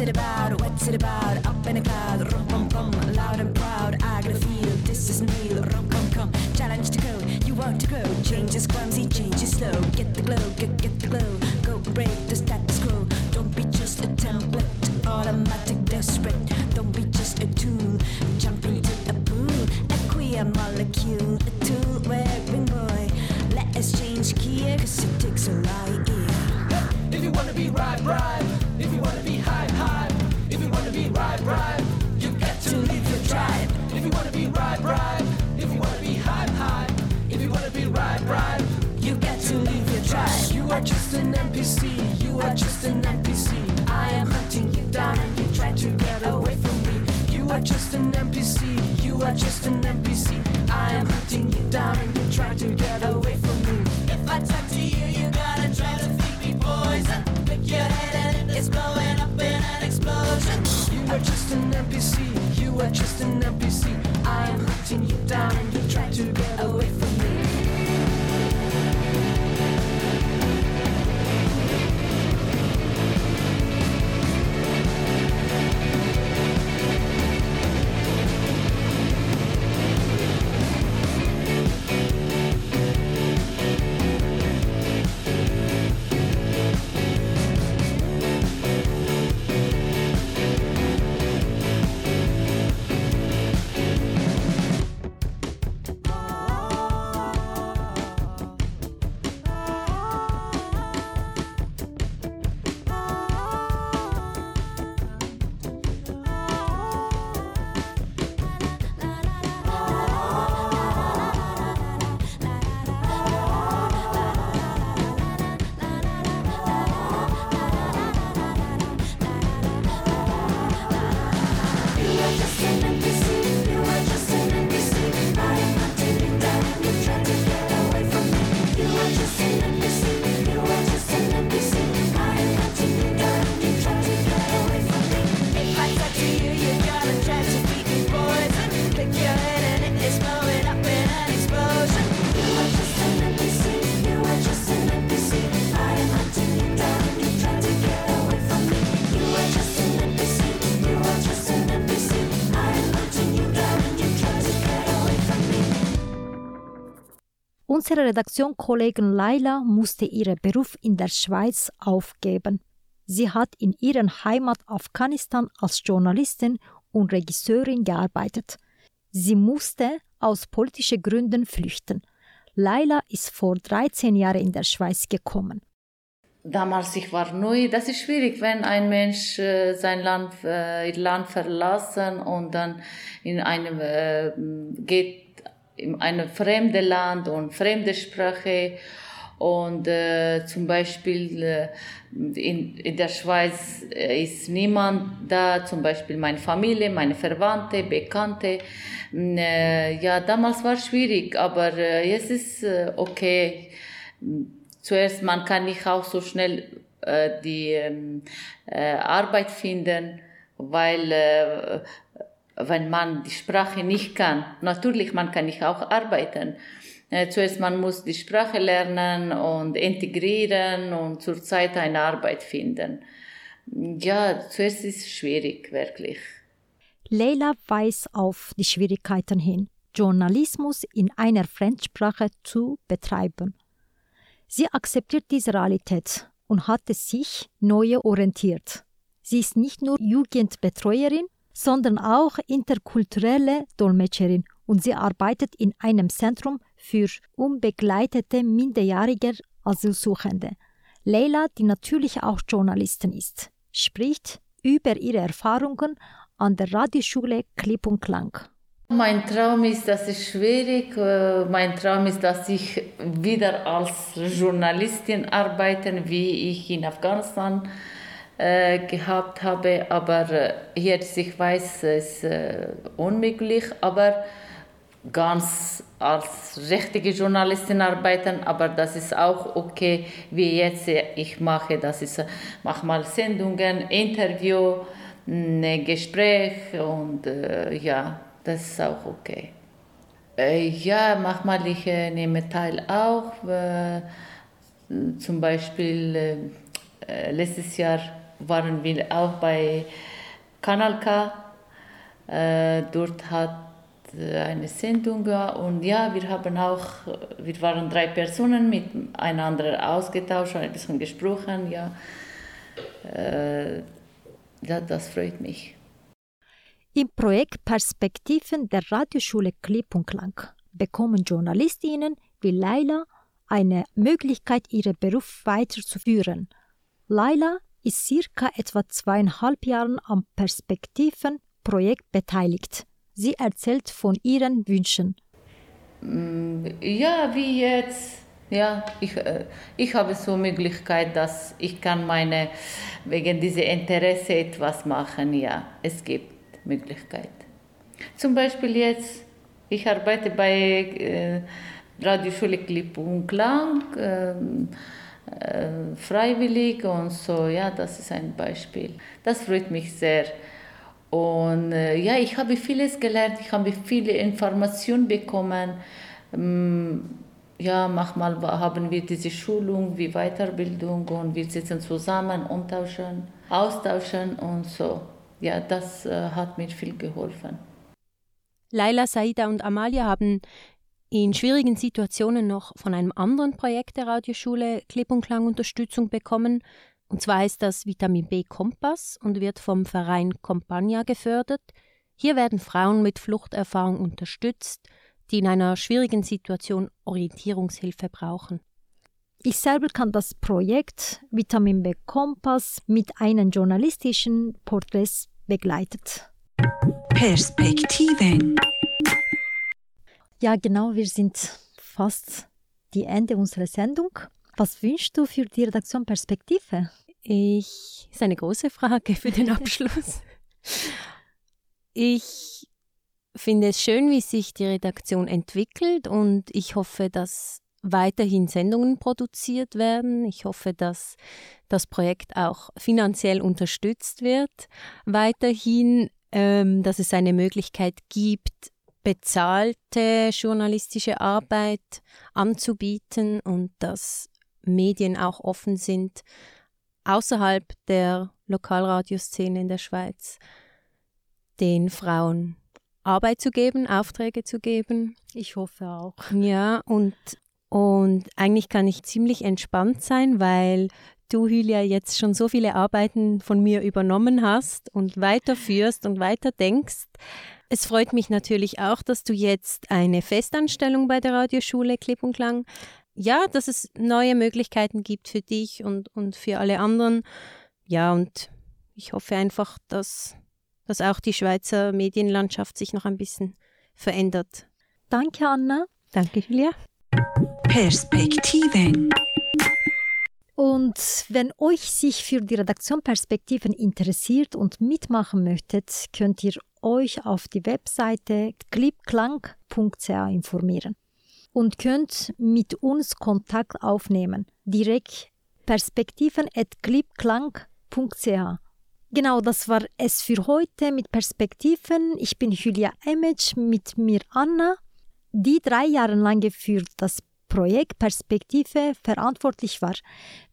[SPEAKER 10] It about? What's it about? Up in a cloud, rum pum pum, loud and proud. I gotta feel this isn't real. Rum come come, challenge to go. You want to grow? Change is clumsy, change is slow. Get the glow, get get NPC. You are just an NPC. I am hunting you down and you try to get away from me. You are just an NPC. You are just an NPC. I am hunting you down and you try to get away from me. If I talk to you, you gotta try to feed me poison. Pick your head and it's blowing up in an explosion. You are just an NPC. You are just an NPC. I am hunting you down and you
[SPEAKER 5] Unsere Redaktionkollegin Laila musste ihren Beruf in der Schweiz aufgeben. Sie hat in ihrer Heimat Afghanistan als Journalistin und Regisseurin gearbeitet. Sie musste aus politischen Gründen flüchten. Laila ist vor 13 Jahren in der Schweiz gekommen.
[SPEAKER 11] Damals ich war neu. Das ist schwierig, wenn ein Mensch äh, sein Land, äh, Land verlassen und dann in einem äh, geht in ein fremdes Land und fremde Sprache und äh, zum Beispiel äh, in, in der Schweiz äh, ist niemand da, zum Beispiel meine Familie, meine Verwandte, Bekannte. Äh, ja, damals war es schwierig, aber äh, jetzt ist äh, okay. Zuerst, man kann nicht auch so schnell die ähm, äh, Arbeit finden, weil wenn man die Sprache nicht kann. Natürlich, man kann nicht auch arbeiten. Äh, zuerst man muss die Sprache lernen und integrieren und zurzeit eine Arbeit finden. Ja, zuerst ist es schwierig, wirklich.
[SPEAKER 5] Leila weist auf die Schwierigkeiten hin, Journalismus in einer Fremdsprache zu betreiben. Sie akzeptiert diese Realität und hatte sich neu orientiert. Sie ist nicht nur Jugendbetreuerin, sondern auch interkulturelle Dolmetscherin und sie arbeitet in einem Zentrum für unbegleitete minderjährige Asylsuchende. Leila, die natürlich auch Journalistin ist, spricht über ihre Erfahrungen an der Radioschule Klipp und Klang.
[SPEAKER 11] Mein Traum ist, das ist schwierig. äh, Mein Traum ist, dass ich wieder als Journalistin arbeite, wie ich in Afghanistan gehabt habe. Aber äh, jetzt, ich weiß, es ist äh, unmöglich, aber ganz als richtige Journalistin arbeiten, aber das ist auch okay, wie jetzt ich mache. Das ist, äh, mach mal Sendungen, Interview, ein Gespräch und äh, ja, das ist auch okay. Äh, ja, manchmal ich äh, nehme teil auch. Äh, zum Beispiel äh, äh, letztes Jahr waren wir auch bei Kanal K. Äh, dort hat äh, eine Sendung und ja, wir haben auch, wir waren drei Personen miteinander ausgetauscht, ein bisschen gesprochen, ja. Äh, ja, das freut mich.
[SPEAKER 5] Im Projekt Perspektiven der Radioschule Klipp und Klang bekommen Journalistinnen wie Laila eine Möglichkeit, ihren Beruf weiterzuführen. Laila ist circa etwa zweieinhalb Jahren am Perspektiven-Projekt beteiligt. Sie erzählt von ihren Wünschen.
[SPEAKER 11] Mm, Ja, wie jetzt Ja, ich, äh, ich habe so Möglichkeit, dass ich kann meine, wegen dieser Interesse etwas machen. Ja, es gibt Möglichkeit. Zum Beispiel jetzt, ich arbeite bei äh, Radioschule Klipp und Klang, ähm, äh, freiwillig und so. Ja, das ist ein Beispiel. Das freut mich sehr. Und äh, ja, ich habe vieles gelernt, ich habe viele Informationen bekommen. Ähm, ja, manchmal haben wir diese Schulung wie Weiterbildung und wir sitzen zusammen, austauschen, austauschen und so. Ja, das äh, hat mir viel geholfen.
[SPEAKER 6] Laila, Saida und Amalia haben in schwierigen Situationen noch von einem anderen Projekt der Radioschule Klipp und Klang Unterstützung bekommen. Und zwar heißt das Vitamin B Kompass und wird vom Verein Compagna gefördert. Hier werden Frauen mit Fluchterfahrung unterstützt, die in einer schwierigen Situation Orientierungshilfe brauchen.
[SPEAKER 5] Ich selber kann das Projekt Vitamin B Kompass mit einem journalistischen Porträt begleitet.
[SPEAKER 1] Perspektiven.
[SPEAKER 5] Ja, genau, wir sind fast die Ende unserer Sendung. Was wünschst du für die Redaktion Perspektive?
[SPEAKER 6] Ich, ist eine große Frage für den Abschluss. ich finde es schön, wie sich die Redaktion entwickelt und ich hoffe, dass weiterhin Sendungen produziert werden. Ich hoffe, dass das Projekt auch finanziell unterstützt wird. Weiterhin, ähm, dass es eine Möglichkeit gibt, bezahlte journalistische Arbeit anzubieten und dass Medien auch offen sind, außerhalb der Lokalradioszene in der Schweiz den Frauen Arbeit zu geben, Aufträge zu geben.
[SPEAKER 5] Ich hoffe auch.
[SPEAKER 6] Ja, und, und eigentlich kann ich ziemlich entspannt sein, weil du, Julia, jetzt schon so viele Arbeiten von mir übernommen hast und weiterführst und weiter denkst. Es freut mich natürlich auch, dass du jetzt eine Festanstellung bei der Radioschule Klipp und Klang ja, dass es neue Möglichkeiten gibt für dich und, und für alle anderen. Ja, und ich hoffe einfach, dass, dass auch die Schweizer Medienlandschaft sich noch ein bisschen verändert.
[SPEAKER 5] Danke, Anna.
[SPEAKER 6] Danke, Julia.
[SPEAKER 1] Perspektiven.
[SPEAKER 5] Und wenn euch sich für die Redaktion Perspektiven interessiert und mitmachen möchtet, könnt ihr euch auf die Webseite clipklang.ch informieren und könnt mit uns Kontakt aufnehmen. Direkt perspektiven.clipklang.ch Genau, das war es für heute mit Perspektiven. Ich bin Julia Emmetsch, mit mir Anna, die drei Jahre lang für das Projekt Perspektive verantwortlich war.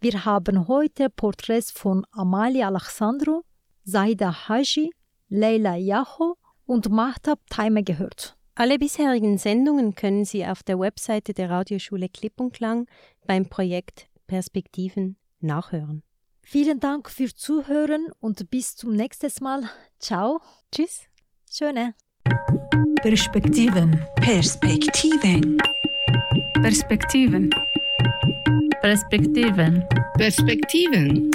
[SPEAKER 5] Wir haben heute Porträts von Amalia Alexandru, Saida Haji, Leila Yaho und Mahtab Taime gehört.
[SPEAKER 6] Alle bisherigen Sendungen können Sie auf der Webseite der Radioschule Klipp und Klang beim Projekt Perspektiven nachhören.
[SPEAKER 5] Vielen Dank für Zuhören und bis zum nächsten Mal. Ciao.
[SPEAKER 6] Tschüss.
[SPEAKER 5] Schöne.
[SPEAKER 1] Perspektiven. Perspektiven.
[SPEAKER 4] Perspektiven.
[SPEAKER 1] Perspektiven. Perspektiven.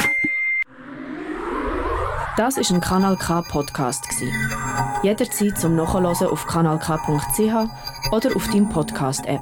[SPEAKER 12] Das ist ein Kanal K Podcast Jederzeit zum Nachhören auf kanalk.ch oder auf deinem Podcast App.